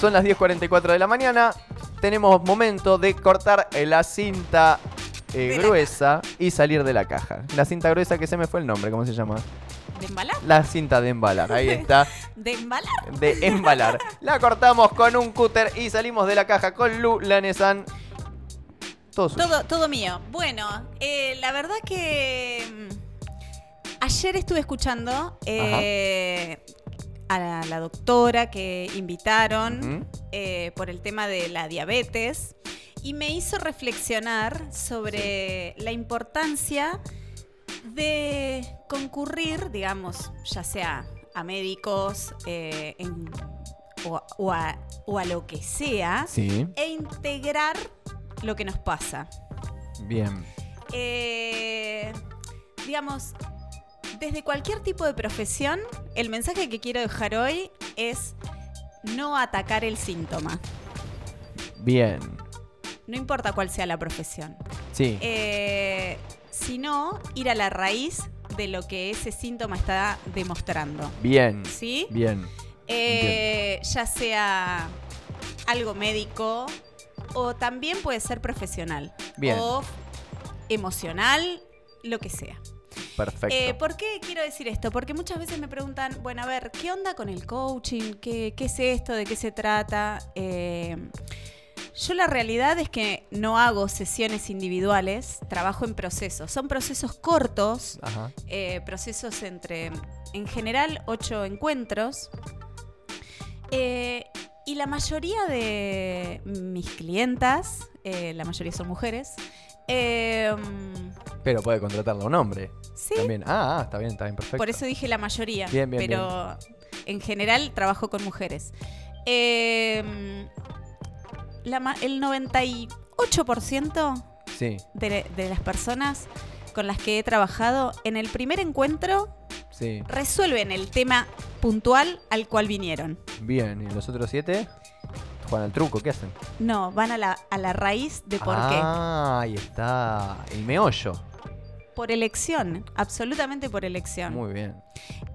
Son las 10.44 de la mañana. Tenemos momento de cortar la cinta eh, gruesa y salir de la caja. La cinta gruesa que se me fue el nombre, ¿cómo se llama? ¿De embalar? La cinta de embalar. Ahí está. ¿De embalar? De embalar. La cortamos con un cúter y salimos de la caja con Lu Lanesan. Todo. Todo, todo mío. Bueno, eh, la verdad que mm, ayer estuve escuchando eh, a la, la doctora que invitaron eh, por el tema de la diabetes y me hizo reflexionar sobre la importancia de concurrir, digamos, ya sea a médicos eh, en- o, a- o a, o a lo que sea, Sí, e integrar lo que nos pasa. bien. Eh, digamos, desde cualquier tipo de profesión, el mensaje que quiero dejar hoy es no atacar el síntoma, Bien. no importa cuál sea la profesión, Sí. Eh, sino ir a la raíz de lo que ese síntoma está demostrando. Bien. ¿Sí? Bien. Eh, ya sea algo médico o también puede ser profesional Bien. o emocional, lo que sea. Perfecto. Eh, ¿Por qué quiero decir esto? Porque muchas veces me preguntan, bueno, a ver, ¿qué onda con el coaching? ¿Qué, qué es esto? ¿De qué se trata? Eh, yo la realidad es que no hago sesiones individuales, trabajo en procesos. Son procesos cortos, eh, procesos entre, en general, ocho encuentros. Y la mayoría de mis clientas, eh, la mayoría son mujeres, eh, Pero puede contratarlo a un hombre. sí, También. Ah, ah, está bien, está bien, perfecto. por eso dije la mayoría, Bien, bien, pero en general trabajo con mujeres. Eh, la el 98% Sí, de, de las personas con las que he trabajado en el primer encuentro sí. resuelven el tema puntual al cual vinieron. Bien. ¿Y los otros siete? Juegan al truco, ¿qué hacen? No, van a la, a la raíz de por ah, ahí está. El meollo. qué. Por elección, absolutamente por elección. Muy bien.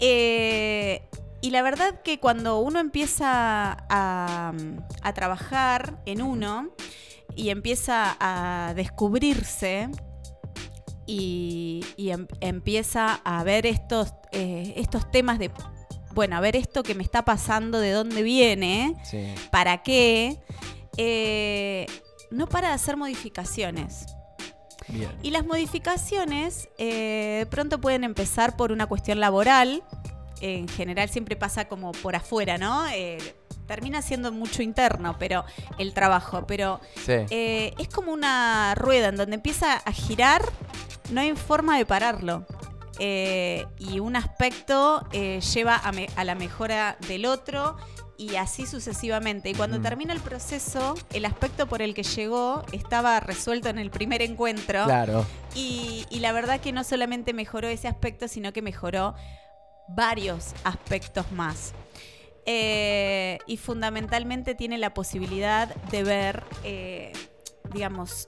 Eh, y la verdad que cuando uno empieza a, a trabajar en uno y empieza a descubrirse y, y em- empieza a ver estos, eh, estos temas de, bueno, a ver esto que me está pasando, de dónde viene, Sí. para qué, eh, no para de hacer modificaciones. Bien. Y las modificaciones eh, pronto pueden empezar por una cuestión laboral. En general siempre pasa como por afuera, ¿no? Eh, termina siendo mucho interno, pero el trabajo. Pero Sí. eh, es como una rueda en donde empieza a girar, no hay forma de pararlo. Eh, y un aspecto eh, lleva a, me- a la mejora del otro y así sucesivamente. Y cuando termina el proceso, el aspecto por el que llegó estaba resuelto en el primer encuentro. Claro. Y, y la verdad que no solamente mejoró ese aspecto, sino que mejoró varios aspectos más. Eh, y fundamentalmente tiene la posibilidad de ver, eh, digamos,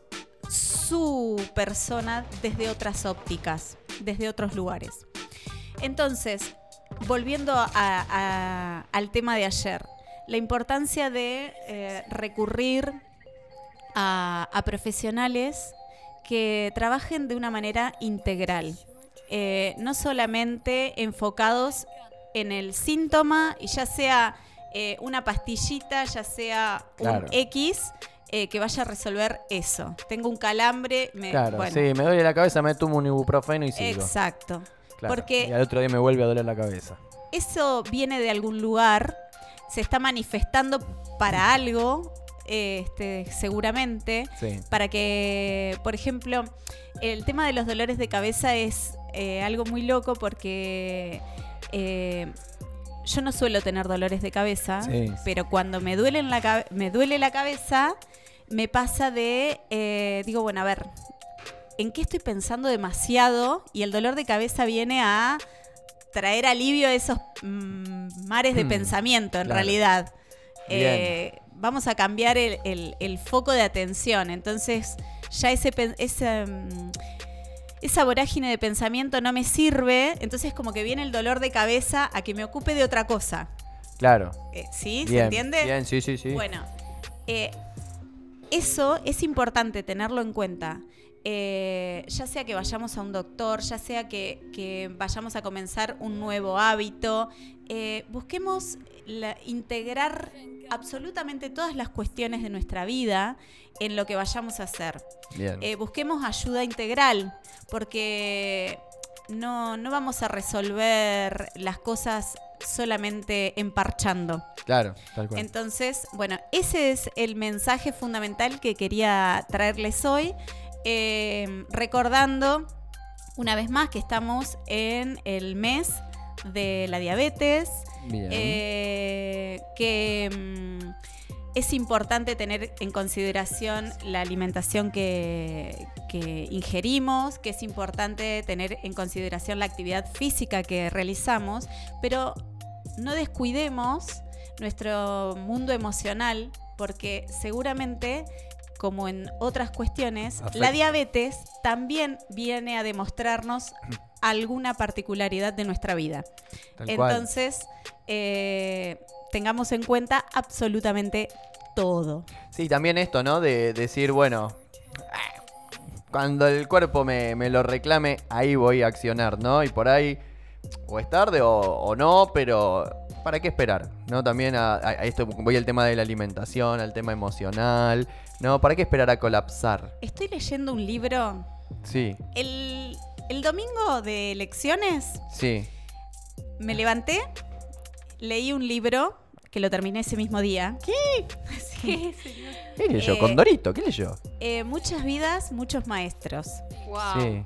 su persona desde otras ópticas, desde otros lugares. Entonces, volviendo a- a- al tema de ayer, la importancia de eh, recurrir a, a profesionales que trabajen de una manera integral, eh, no solamente enfocados en el síntoma, y ya sea eh, una pastillita, ya sea Claro. un X, eh, que vaya a resolver eso. Tengo un calambre, me, Claro, bueno, sí, me duele la cabeza, me tomo un ibuprofeno y sigo. exacto. Claro. porque- Y al otro día me vuelve a doler la cabeza. Eso viene de algún lugar, se está manifestando para algo, este, seguramente, Sí. para que, por ejemplo, el tema de los dolores de cabeza es eh, algo muy loco porque eh, yo no suelo tener dolores de cabeza, Sí. pero cuando me duele, en la, me duele la cabeza, me pasa de, eh, digo, bueno, a ver, ¿en qué estoy pensando demasiado? Y el dolor de cabeza viene a traer alivio a esos mm, mares de Hmm, pensamiento, en claro. realidad. Eh, vamos a cambiar el, el- el foco de atención. Entonces, ya ese, mm, esa vorágine de pensamiento no me sirve. Entonces, como que viene el dolor de cabeza a que me ocupe de otra cosa. Claro. Eh, ¿Sí? ¿Se entiende? Bien, sí, sí, sí. Bueno, eh, eso es importante tenerlo en cuenta. Eh, ya sea que vayamos a un doctor, ya sea que, que vayamos a comenzar un nuevo hábito, eh, busquemos la- integrar absolutamente todas las cuestiones de nuestra vida en lo que vayamos a hacer. Eh, busquemos ayuda integral, porque no, no vamos a resolver las cosas solamente emparchando. claro, tal cual. Entonces, bueno, ese es el mensaje fundamental que quería traerles hoy, eh, recordando una vez más que estamos en el mes de la diabetes, Bien. eh, que mm, es importante tener en consideración la alimentación que, que ingerimos, que es importante tener en consideración la actividad física que realizamos, pero no descuidemos nuestro mundo emocional porque seguramente como en otras cuestiones, la diabetes también viene a demostrarnos alguna particularidad de nuestra vida. Tal. Entonces, eh, tengamos en cuenta absolutamente todo. Sí, también esto, ¿no? De decir, bueno, cuando el cuerpo me, me lo reclame, ahí voy a accionar, ¿no? Y por ahí, o es tarde o, o no, pero ¿para qué esperar? ¿No? También a, esto voy al tema de la alimentación, al tema emocional, ¿no? ¿Para qué esperar a colapsar? Estoy leyendo un libro. Sí, El, el domingo de elecciones sí. me levanté, leí un libro que lo terminé ese mismo día. ¿Qué? ¿Qué, señor? ¿Qué leyó? Eh, ¿Condorito? ¿Qué leyó? Eh, muchas vidas, muchos maestros. Wow. Sí.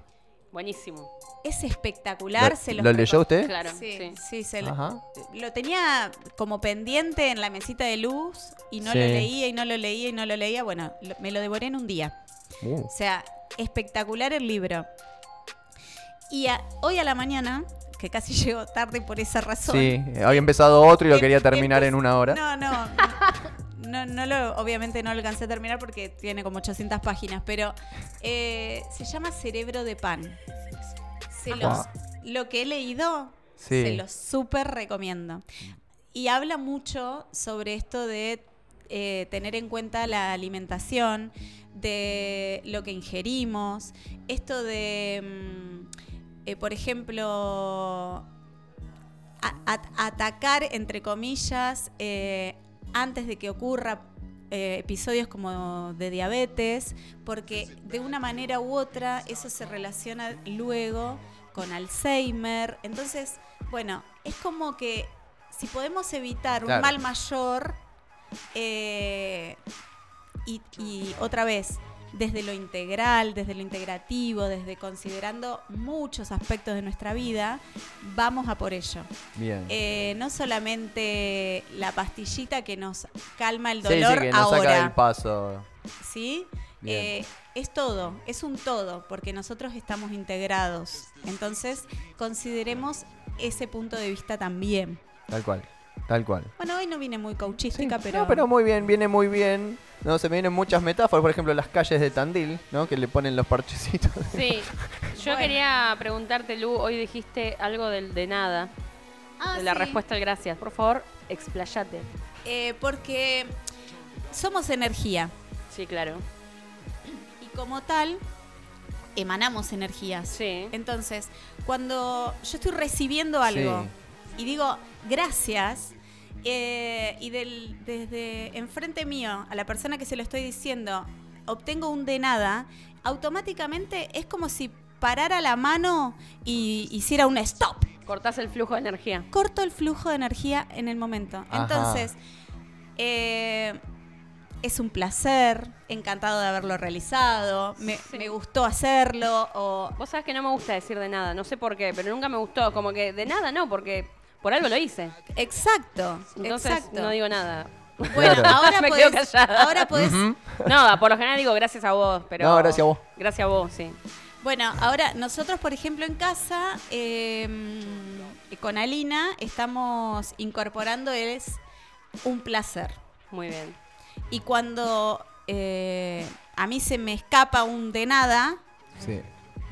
Buenísimo. Es espectacular. ¿Lo, se los lo leyó usted? Claro, Sí, sí. sí, se lo- Ajá. lo tenía como pendiente en la mesita de luz y no Sí. lo leía y no lo leía y no lo leía. Bueno, lo- me lo devoré en un día. Uh, O sea, espectacular el libro. Y a- hoy a la mañana, que casi llego tarde por esa razón. sí, había empezado otro y lo em- quería terminar en una hora. No, no. No, no lo, obviamente no lo alcancé a terminar porque tiene como 800 páginas, pero eh, se llama Cerebro de Pan. Se los, Guau. lo que he leído, Sí. se los súper recomiendo. Y habla mucho sobre esto de eh, tener en cuenta la alimentación, de lo que ingerimos, esto de, mm, eh, por ejemplo, a- a- atacar, entre comillas, eh, antes de que ocurra eh, episodios como de diabetes, porque de una manera u otra eso se relaciona luego con Alzheimer. Entonces, bueno, es como que si podemos evitar un mal mayor, eh, y, y otra vez, desde lo integral, desde lo integrativo, desde considerando muchos aspectos de nuestra vida, vamos a por ello. Bien. Eh, no solamente la pastillita que nos calma el sí, sí, dolor que nos saca del ahora, paso. ¿sí? Eh, es todo, es un todo, porque nosotros estamos integrados. Entonces, consideremos ese punto de vista también. Tal cual. Tal cual. Bueno, hoy no vine muy coachística, Sí. pero... No, pero muy bien, viene muy bien. No, se me vienen muchas metáforas, por ejemplo, las calles de Tandil, ¿no? Que le ponen los parchecitos. Sí. Yo Bueno. quería preguntarte, Lu, hoy dijiste algo del de nada, Ah, de la sí. respuesta al gracias. Por favor, explayate. Eh, porque somos energía Sí, claro. y como tal emanamos energías. Sí. Entonces, cuando yo estoy recibiendo algo y digo gracias, eh, y del, desde enfrente mío a la persona que se lo estoy diciendo, obtengo un de nada, automáticamente es como si parara la mano y hiciera un stop. Cortás el flujo de energía. Corto el flujo de energía en el momento. Ajá. Entonces, eh, es un placer, encantado de haberlo realizado, me, Sí. me gustó hacerlo, o Vos sabés que no me gusta decir de nada, no sé por qué, pero nunca me gustó. Como que de nada no, porque por algo lo hice. Exacto, Entonces exacto. no digo nada. bueno, Claro. ahora Me quedo podés, callada. ahora podés. No, por lo general digo gracias a vos, pero. No, gracias a vos. Gracias a vos, sí. bueno, ahora nosotros, por ejemplo, en casa, eh, con Alina, estamos incorporando es un placer. Muy bien. Y cuando eh, a mí se me escapa un de nada, Sí.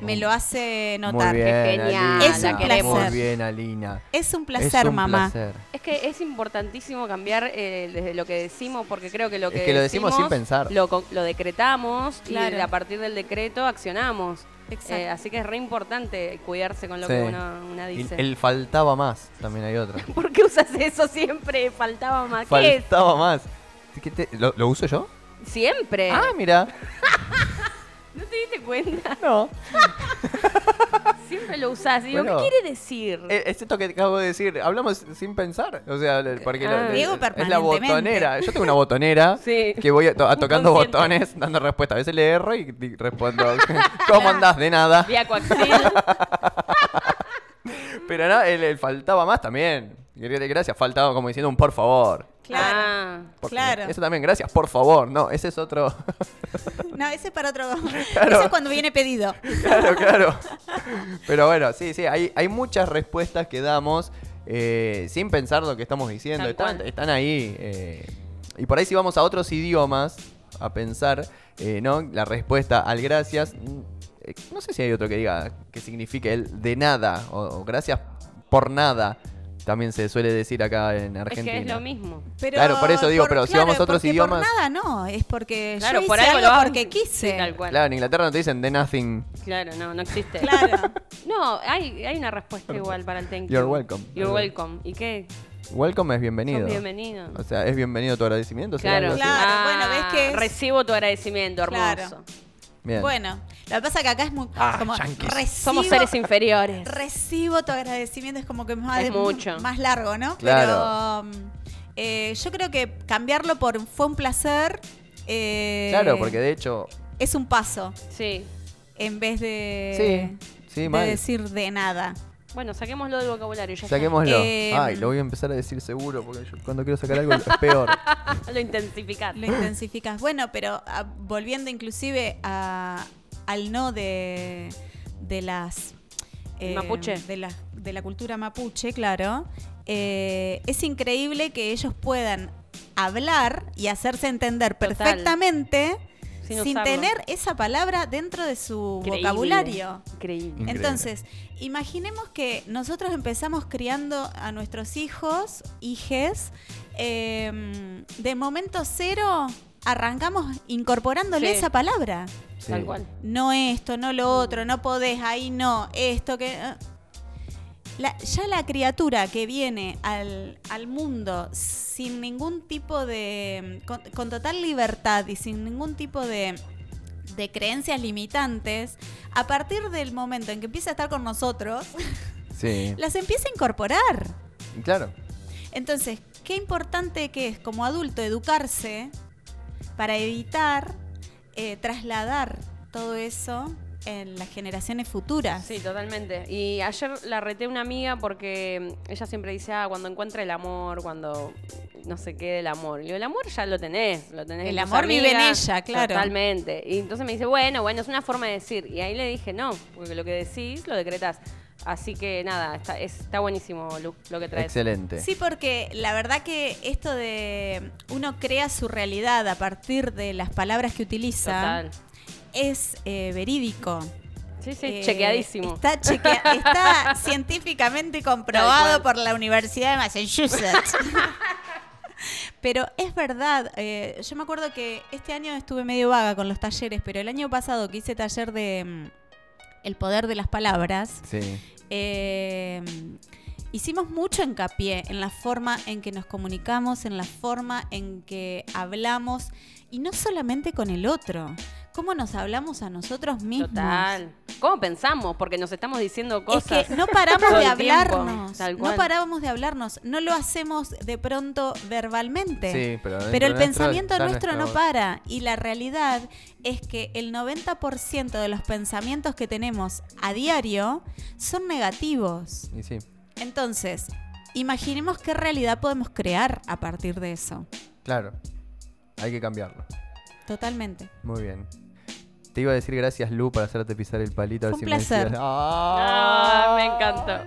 Me lo hace Muy notar. bien, genial, Es un placer. Muy bien, Alina. Es un Es placer, un mamá. placer. Es que es importantísimo cambiar eh, desde lo que decimos, porque creo que lo Es que, que lo decimos sin pensar. Lo, lo decretamos Claro. y a partir del decreto accionamos. Exacto. Eh, así que es re importante cuidarse con lo Sí. que una, una dice. el faltaba más, también hay otra. ¿Por qué usas eso siempre? Faltaba más. ¿Qué es? Faltaba más. ¿Qué te- ¿Lo, lo uso yo? Siempre. Ah, mira. ¿No te diste cuenta? No. Siempre lo usás. Y digo, Bueno. ¿qué quiere decir? Eh, Es esto que acabo de decir. Hablamos sin pensar. O sea, porque lo- Ah. le- Diego es la permanentemente. botonera. Yo tengo una botonera Sí. que voy a to- a tocando Inconsciente. botones, dando respuesta. A veces le erro y di- respondo. ¿Cómo andás? De nada. Vía coaxil. Pero no, el, el faltaba más también. Gracias, faltaba como diciendo un por favor. Claro. Ah. Claro. Eso también, gracias, por favor. No, ese es otro. No, ese es para otro. Claro. Ese es cuando viene pedido. claro, claro. Pero bueno, sí, sí, hay, hay muchas respuestas que damos eh, sin pensar lo que estamos diciendo. Están, ahí. eh, y por ahí si vamos a otros idiomas a pensar, eh, ¿no? La respuesta al gracias, no sé si hay otro que diga que signifique el de nada o, o gracias por nada. También se suele decir acá en Es Argentina. que es lo mismo. Pero Claro, por eso digo, pero si vamos a otros idiomas- Por nada no, es porque Claro, yo por hice algo algo, porque quise. Sí, tal cual. Claro, en Inglaterra no te dicen de nothing. Claro, no, no existe. Claro. No, hay, hay una respuesta igual para el thank you. You're welcome. You're welcome. ¿Y qué? Welcome es bienvenido. Bienvenido. O sea, es bienvenido tu agradecimiento. ¿Será Claro? Claro, Ah, bueno, ves que es- Recibo tu agradecimiento, hermoso. Claro. Bien. Bueno, lo que pasa es que acá es muy Ah, como recibo, Somos seres inferiores. recibo tu agradecimiento es como que más, Es mucho. más largo, ¿no? Claro. Pero um, eh, yo creo que cambiarlo por fue un placer eh, Claro, porque de hecho. es un paso Sí. en vez de, Sí, sí, de mal. decir de nada. Bueno, saquémoslo del vocabulario. Ya. Saquémoslo. Eh, Ay, lo voy a empezar a decir seguro porque yo cuando quiero sacar algo es peor. Lo intensificar. Lo intensificas. Bueno, pero ah, volviendo inclusive a- al no de, de las... eh, Mapuche. De la, de la cultura mapuche, claro. eh, es increíble que ellos puedan hablar y hacerse entender Total. Sin tener esa palabra dentro de su Increíble. vocabulario. Increíble. Increíble. Entonces, imaginemos que nosotros empezamos criando a nuestros hijos, hijes, eh, de momento cero arrancamos incorporándole Sí. esa palabra. Sí. Tal cual. No esto, no lo otro, no podés, ahí no, esto que... La- ya la criatura que viene al, al mundo sin ningún tipo de... Con, con total libertad y sin ningún tipo de, de creencias limitantes, a partir del momento en que empieza a estar con nosotros, Sí. las empieza a incorporar. Claro. Entonces, qué importante que es como adulto educarse para evitar eh, trasladar todo eso en las generaciones futuras. Sí, totalmente. Y ayer la reté una amiga porque mm, ella siempre dice, ah, cuando encuentra el amor, cuando no sé qué del amor. Y yo, el amor ya lo tenés, lo tenés. El amor vive en amigas". ella, claro. Totalmente. Y entonces me dice, bueno, bueno, es una forma de decir. Y ahí le dije, no, porque lo que decís lo decretás. Así que nada, está, es- está buenísimo Lu, lo que traes. Excelente. Sí, porque la verdad que esto de uno crea su realidad a partir de las palabras que utiliza Total. Es eh, verídico. Sí, sí, Eh, chequeadísimo. Está, chequea- está científicamente comprobado por la Universidad de Massachusetts. pero es verdad, eh, yo me acuerdo que este año estuve medio vaga con los talleres, pero el año pasado que hice taller de mm, El poder de las palabras, Sí. eh, hicimos mucho hincapié en la forma en que nos comunicamos, en la forma en que hablamos, y no solamente con el otro, cómo nos hablamos a nosotros mismos. Total. ¿Cómo pensamos? Porque nos estamos diciendo Es cosas. que no paramos de tiempo, hablarnos. tal No paramos de hablarnos. No lo hacemos de pronto verbalmente. Sí, pero. Pero el nuestro pensamiento nuestro no para. Y la realidad es que el 90% de los pensamientos que tenemos a diario son negativos. Y sí, Entonces, imaginemos qué realidad podemos crear a partir de eso. claro. Hay que cambiarlo. Totalmente. Muy bien. Te iba a decir gracias, Lu, por hacerte pisar el palito. a ver si un me decías- placer. ¡Ah! Ah, me encantó.